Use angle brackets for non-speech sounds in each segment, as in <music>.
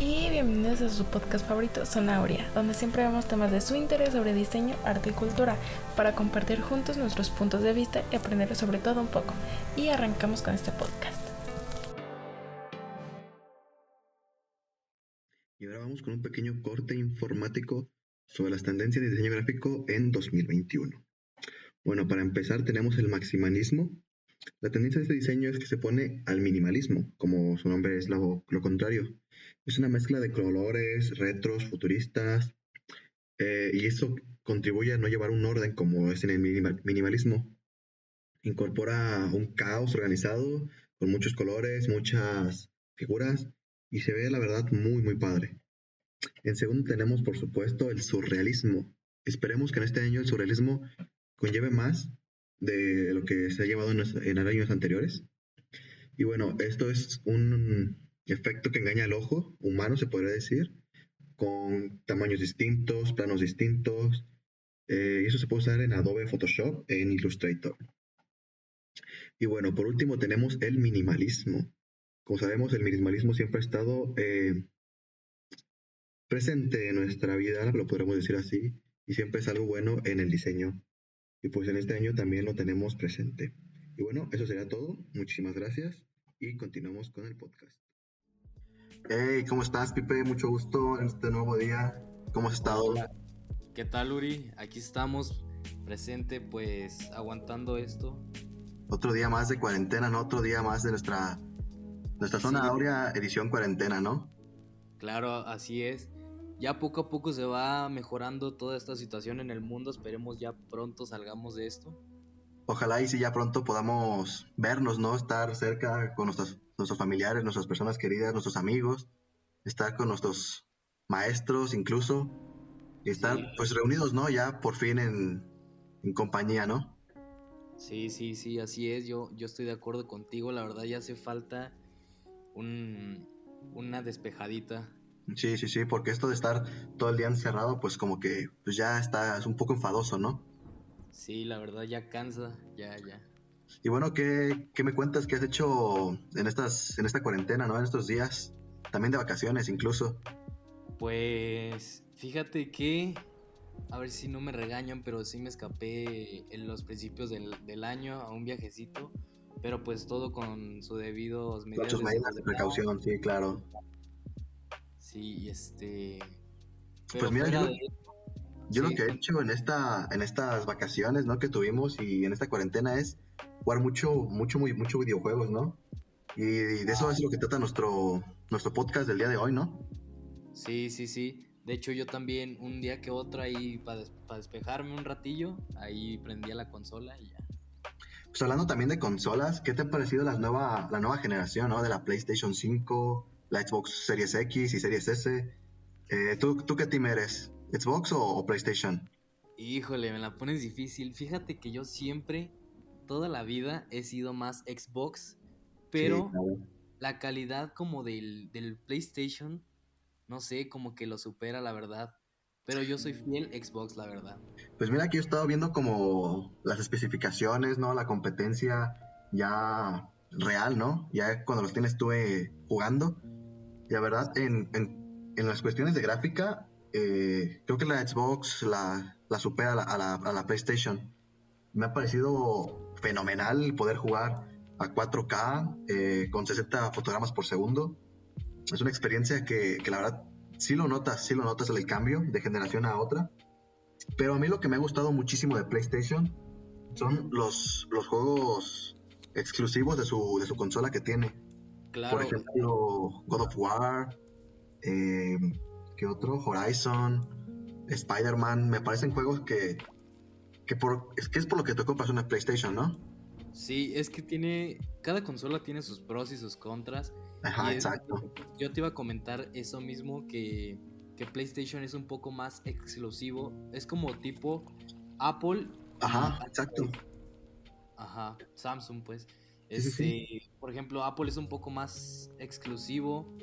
y bienvenidos a su podcast favorito, Sonauria, donde siempre vemos temas de su interés sobre diseño, arte y cultura, para compartir juntos nuestros puntos de vista y aprender sobre todo un poco. Y arrancamos con este podcast. Y ahora vamos con un pequeño corte informático sobre las tendencias de diseño gráfico en 2021. Bueno, para empezar tenemos el maximalismo. La tendencia de este diseño es que se pone al minimalismo, como su nombre es lo, contrario. Es una mezcla de colores, retros, futuristas, eh, y eso contribuye a no llevar un orden como es en el minimalismo. Incorpora un caos organizado con muchos colores, muchas figuras, y se ve la verdad muy, muy padre. En segundo tenemos, por supuesto, el surrealismo. Esperemos que en este año el surrealismo conlleve más de lo que se ha llevado en, años anteriores. Y bueno, esto es un efecto que engaña al ojo humano, se podría decir, con tamaños distintos, planos distintos. Eh, eso se puede usar en Adobe Photoshop, en Illustrator. Y bueno, por último tenemos el minimalismo. Como sabemos, el minimalismo siempre ha estado eh, presente en nuestra vida, lo podríamos decir así, y siempre es algo bueno en el diseño. Y pues en este año también lo tenemos presente. Y bueno, eso sería todo. Muchísimas gracias y continuamos con el podcast. Hey, ¿cómo estás, Pipe? Mucho gusto en este nuevo día. ¿Cómo has estado? ¿Qué tal, Uri? Aquí estamos presente, pues aguantando esto. Otro día más de cuarentena, ¿no? Otro día más de nuestra, nuestra zona áurea edición cuarentena, ¿no? Claro, así es ya poco a poco se va mejorando toda esta situación en el mundo. Esperemos ya pronto salgamos de esto. Ojalá y si ya pronto podamos vernos, ¿no? Estar cerca con nuestros, nuestros familiares, nuestras personas queridas, nuestros amigos, estar con nuestros maestros incluso, y estar pues reunidos, ¿no? Ya por fin en, en, compañía, ¿no? Sí, sí, sí, así es. Yo, yo estoy de acuerdo contigo. La verdad ya hace falta un, una despejadita Sí, sí, sí, porque esto de estar todo el día encerrado, pues como que pues ya está, es un poco enfadoso, ¿no? Sí, la verdad ya cansa, ya, ya. Y bueno, ¿qué, qué me cuentas que has hecho en, estas, en esta cuarentena, ¿no? En estos días, también de vacaciones incluso. Pues fíjate que, a ver si no me regañan, pero sí me escapé en los principios del, del año a un viajecito, pero pues todo con su debido medidas, medidas de precaución, sí, claro. Sí, este. pues mira, yo, lo que he hecho en esta, en estas vacaciones, ¿no? Que tuvimos y en esta cuarentena es jugar mucho, mucho, muy, mucho videojuegos, ¿no? Y de eso es lo que trata nuestro, nuestro podcast del día de hoy, ¿no? Sí, sí, sí. De hecho, yo también un día que otro ahí para despejarme un ratillo, ahí prendía la consola y ya. Pues hablando también de consolas, ¿qué te ha parecido la nueva, la nueva generación, ¿no? De la PlayStation 5, la Xbox Series X y Series S. Eh, ¿tú, ¿tú, qué team eres? ¿Xbox o, PlayStation? Híjole, me la pones difícil. Fíjate que yo siempre, toda la vida, he sido más Xbox, pero la calidad como del, del PlayStation, no sé, como que lo supera, la verdad. Pero yo soy fiel Xbox, la verdad. Pues mira, aquí he estado viendo como las especificaciones, ¿no? La competencia ya real, ¿no? Ya cuando los tienes tú jugando. Y la verdad, en, en, las cuestiones de gráfica, eh, creo que la Xbox la, la supera a la, a, la, PlayStation. Me ha parecido fenomenal poder jugar a 4K eh, con 60 fotogramas por segundo. Es una experiencia que, que, la verdad sí lo notas, sí lo notas el cambio de generación a otra. Pero a mí lo que me ha gustado muchísimo de PlayStation son los, los juegos exclusivos de su, de su consola que tiene. Por ejemplo, God of War, eh, ¿qué otro? Horizon, Spider-Man, me parecen juegos que, que, por, es que es por lo que te compras una PlayStation, ¿no? Sí, es que tiene, cada consola tiene sus pros y sus contras. Ajá, exacto. yo te iba a comentar eso mismo, que, que PlayStation es un poco más exclusivo, es como tipo Apple. Ajá, exacto. Ajá, Samsung pues. Este, por ejemplo, Apple es un poco más exclusivo.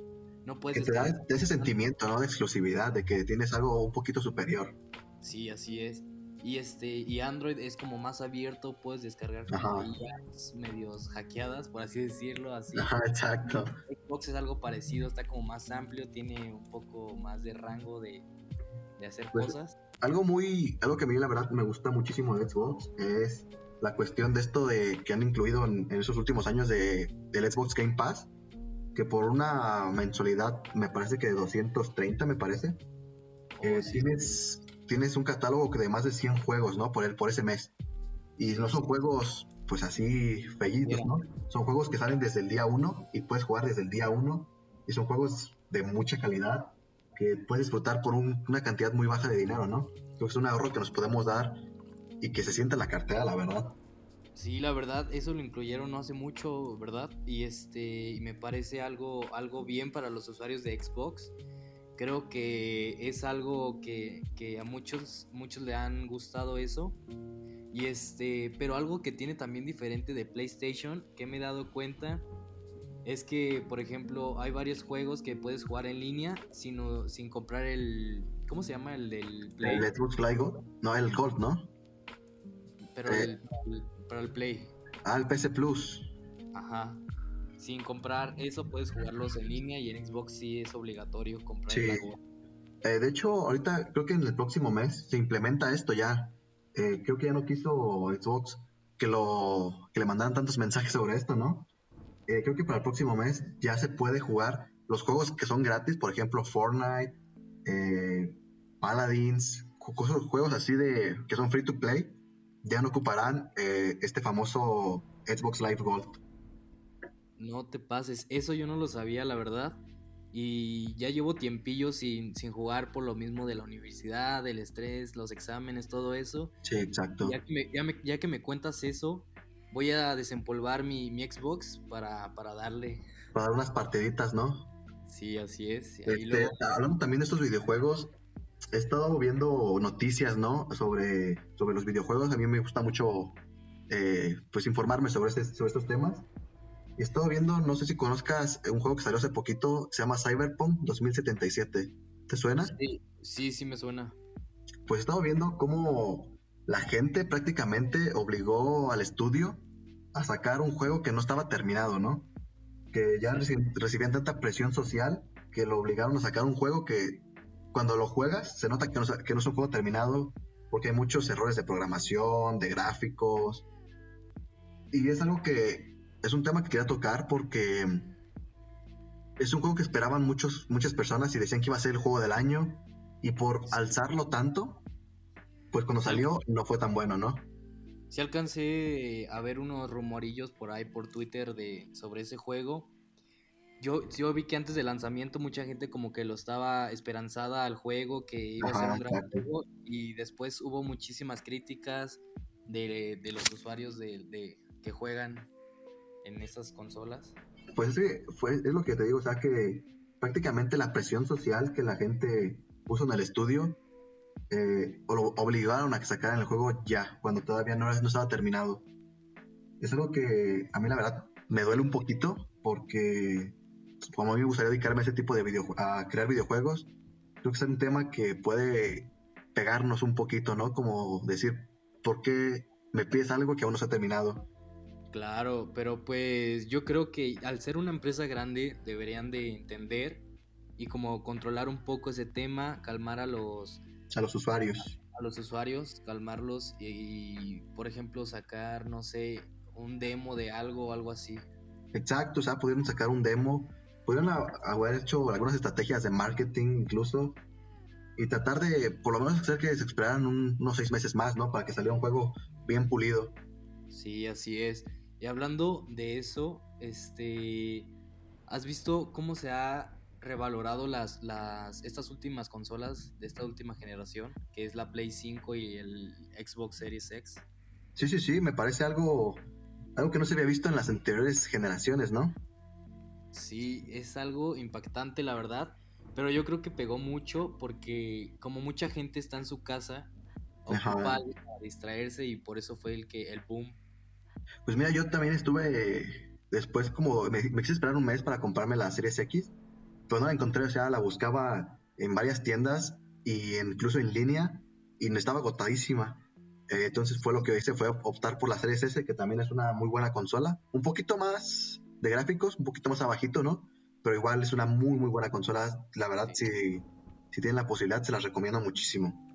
No puedes que te da ese sentimiento, ¿no? De exclusividad, de que tienes algo un poquito superior. Sí, así es. Y este, y Android es como más abierto, puedes descargar medios hackeadas, por así decirlo, así. Ajá, exacto. Xbox es algo parecido, está como más amplio, tiene un poco más de rango de, hacer pues, cosas. Algo muy, algo que a mí la verdad me gusta muchísimo de Xbox es la cuestión de esto de que han incluido en, esos últimos años de, del Xbox Game Pass, que por una mensualidad me parece que de 230 me parece, eh, tienes, tienes un catálogo de más de 100 juegos, ¿no? Por, el, por ese mes. Y no son juegos, pues así, fellitos, ¿no? Son juegos que salen desde el día 1 y puedes jugar desde el día 1. Y son juegos de mucha calidad que puedes disfrutar por una cantidad muy baja de dinero, ¿no? Creo que es un ahorro que nos podemos dar y que se sienta en la cartera, la verdad. Sí, la verdad, eso lo incluyeron no hace mucho, ¿verdad? Y este, me parece algo, algo bien para los usuarios de Xbox. Creo que es algo que, a muchos, muchos le han gustado eso. Y este, pero algo que tiene también diferente de PlayStation, que me he dado cuenta, es que, por ejemplo, hay varios juegos que puedes jugar en línea sin, sin comprar el. ¿Cómo se llama? El del Play. ¿El Xbox Play No, el Gold, ¿no? Pero eh, el, para el Play. Ah, el PC Plus. Ajá sin comprar eso puedes jugarlos en línea y en Xbox sí es obligatorio comprar sí. Eh, de hecho, ahorita creo que en el próximo mes se implementa esto ya. Eh, creo que ya no quiso Xbox que lo que le mandaran tantos <laughs> mensajes sobre esto, ¿no? Eh, creo que para el próximo mes ya se puede jugar los juegos que son gratis, por ejemplo Fortnite, Paladins, juegos así de que son free to play, ya no ocuparán este famoso Xbox Live Gold. No te pases, eso yo no lo sabía, la verdad. Y ya llevo tiempillo sin, sin jugar por lo mismo de la universidad, del estrés, los exámenes, todo eso. Sí, exacto. Ya que me, ya que me cuentas eso, voy a desempolvar mi, Xbox para, darle. Para dar unas partiditas, ¿no? Sí, así es. Este, hablando también de estos videojuegos, he estado viendo noticias, ¿no? Sobre, sobre los videojuegos. A mí me gusta mucho, eh, pues, informarme sobre, este, sobre estos temas. Y estado viendo, no sé si conozcas un juego que salió hace poquito, se llama Cyberpunk 2077. ¿Te suena? Sí, sí, sí me suena. Pues he estado viendo cómo la gente prácticamente obligó al estudio a sacar un juego que no estaba terminado, ¿no? Que ya recibían tanta presión social que lo obligaron a sacar un juego que cuando lo juegas se nota que no, que no es un juego terminado porque hay muchos errores de programación, de gráficos. Y es algo que es un tema que quería tocar porque es un juego que esperaban muchos, muchas personas y decían que iba a ser el juego del año. Y por alzarlo tanto, pues cuando salió no fue tan bueno, ¿no? Sí alcancé a ver unos rumorillos por ahí por Twitter de sobre ese juego. Yo, yo vi que antes del lanzamiento mucha gente como que lo estaba esperanzada al juego, que iba a ser un gran juego. Y después hubo muchísimas críticas de, los usuarios de, que juegan en esas consolas? Pues es, fue, es lo que te digo, o sea que prácticamente la presión social que la gente puso en el estudio eh, lo obligaron a que sacaran el juego ya, cuando todavía no, no estaba terminado. Es algo que a mí la verdad me duele un poquito porque como a mí me gustaría dedicarme a ese tipo de videojuegos, a crear videojuegos, creo que es un tema que puede pegarnos un poquito, ¿no? Como decir, ¿por qué me pides algo que aún no se ha terminado? Claro, pero pues yo creo que al ser una empresa grande deberían de entender y como controlar un poco ese tema, calmar a los a los usuarios. A, los usuarios, calmarlos y, por ejemplo sacar, no sé, un demo de algo o algo así. Exacto, o sea, pudieron sacar un demo, pudieron haber hecho algunas estrategias de marketing incluso y tratar de por lo menos hacer que se esperaran unos seis meses más, ¿no? Para que saliera un juego bien pulido. Sí, así es. Y hablando de eso, este, ¿has visto cómo se ha revalorado las, las, estas últimas consolas de esta última generación, que es la Play 5 y el Xbox Series X? Sí, sí, sí, me parece algo, algo que no se había visto en las anteriores generaciones, ¿no? Sí, es algo impactante, la verdad. Pero yo creo que pegó mucho porque como mucha gente está en su casa, para distraerse y por eso fue el que el boom pues mira, yo también estuve después como me, quise esperar un mes para comprarme la Series X, pero no la encontré, o sea, la buscaba en varias tiendas y incluso en línea y no estaba agotadísima. Eh, entonces fue lo que hice, fue optar por la Series S, que también es una muy buena consola. Un poquito más de gráficos, un poquito más abajito, ¿no? Pero igual es una muy, muy buena consola. La verdad, si, si tienen la posibilidad, se las recomiendo muchísimo.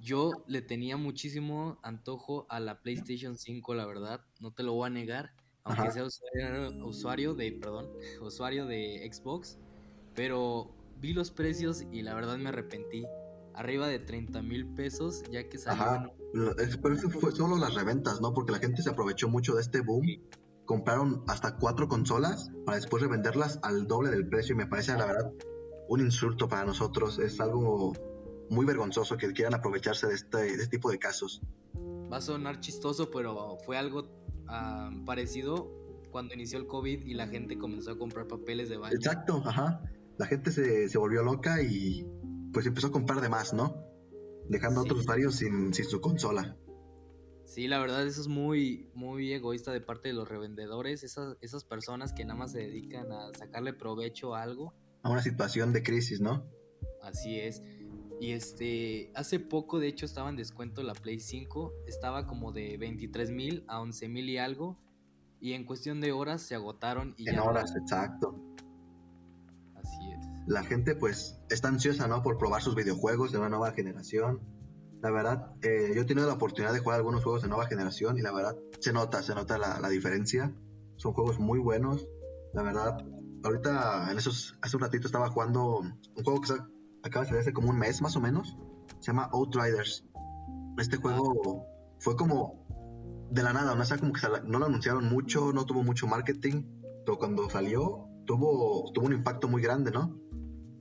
Yo le tenía muchísimo antojo a la PlayStation 5, la verdad, no te lo voy a negar, aunque sea usuario, de, perdón, <laughs> usuario de Xbox, pero vi los precios y la verdad me arrepentí. Arriba de 30 mil pesos, ya que salió. Ajá. Pero eso fue solo las reventas, ¿no? Porque la gente se aprovechó mucho de este boom. Compraron hasta cuatro consolas para después revenderlas al doble del precio. Y me parece, la verdad, un insulto para nosotros. Es algo muy vergonzoso que quieran aprovecharse de este, de este tipo de casos. Va a sonar chistoso, pero fue algo ah, parecido cuando inició el COVID y la gente comenzó a comprar papeles de baño. Exacto, ajá. La gente se, se volvió loca y pues empezó a comprar de más, ¿no? Dejando a otros usuarios sin, sin, su consola. Sí, la verdad eso es muy, muy egoísta de parte de los revendedores, esas, esas personas que nada más se dedican a sacarle provecho a algo. A una situación de crisis, ¿no? Así es. Y este, hace poco de hecho estaba en descuento la Play 5, estaba como de 23 mil a 11 mil y algo, y en cuestión de horas se agotaron. Y en horas, exacto. Así es. La gente pues está ansiosa, ¿no? Por probar sus videojuegos de una nueva generación. La verdad, eh, yo he tenido la oportunidad de jugar algunos juegos de nueva generación y la verdad se nota, se nota la, la diferencia. Son juegos muy buenos. La verdad, ahorita en esos, hace un ratito estaba jugando un juego que acaba de salir hace como un mes más o menos. Se llama Outriders. Este juego fue como de la nada, ¿no? O como que no lo anunciaron mucho, no tuvo mucho marketing, pero cuando salió tuvo, tuvo un impacto muy grande, ¿no?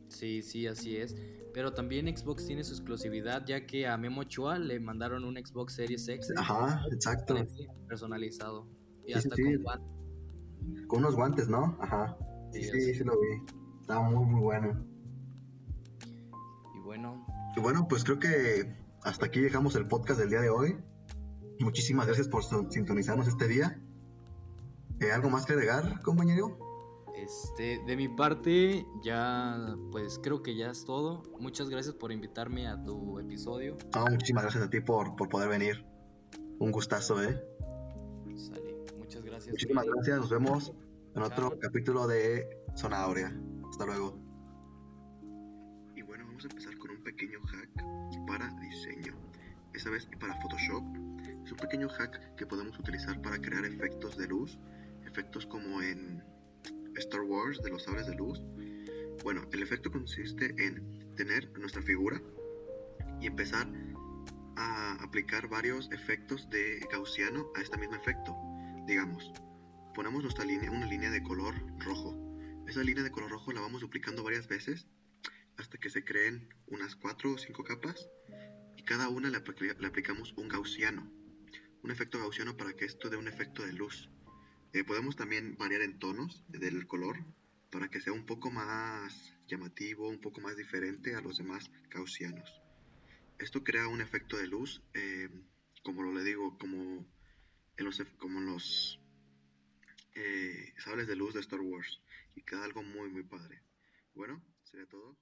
Sí, sí, así es. Pero también Xbox tiene su exclusividad, ya que a Memo Chua le mandaron un Xbox Series X. Ajá, exacto. Personalizado. Y hasta con guantes. Con unos guantes, ¿no? Ajá. Sí, sí, sí, lo vi. Estaba muy, muy bueno bueno. Y bueno, pues creo que hasta aquí dejamos el podcast del día de hoy. Muchísimas gracias por sintonizarnos este día. Eh, ¿Algo más que agregar, compañero? Este, de mi parte, ya, pues creo que ya es todo. Muchas gracias por invitarme a tu episodio. muchísimas gracias a ti por, por poder venir. Un gustazo, ¿eh? Sale. Muchas gracias. Muchísimas gracias. Nos vemos en otro capítulo de Zona Aurea. Hasta luego. Y bueno, vamos a empezar pequeño hack para diseño. Esta vez para Photoshop. Es un pequeño hack que podemos utilizar para crear efectos de luz. Efectos como en Star Wars de los sables de luz. Bueno, el efecto consiste en tener nuestra figura y empezar a aplicar varios efectos de gaussiano a este mismo efecto. Digamos, ponemos nuestra línea, una línea de color rojo. Esa línea de color rojo la vamos duplicando varias veces hasta que se creen unas 4 o 5 capas y cada una le, aplicamos un gaussiano, un efecto gaussiano para que esto dé un efecto de luz. Eh, podemos también variar en tonos del color para que sea un poco más llamativo, un poco más diferente a los demás gaussianos. Esto crea un efecto de luz, eh, como lo le digo, como en los, como los eh, sables de luz de Star Wars y queda algo muy muy padre. Bueno, sería todo.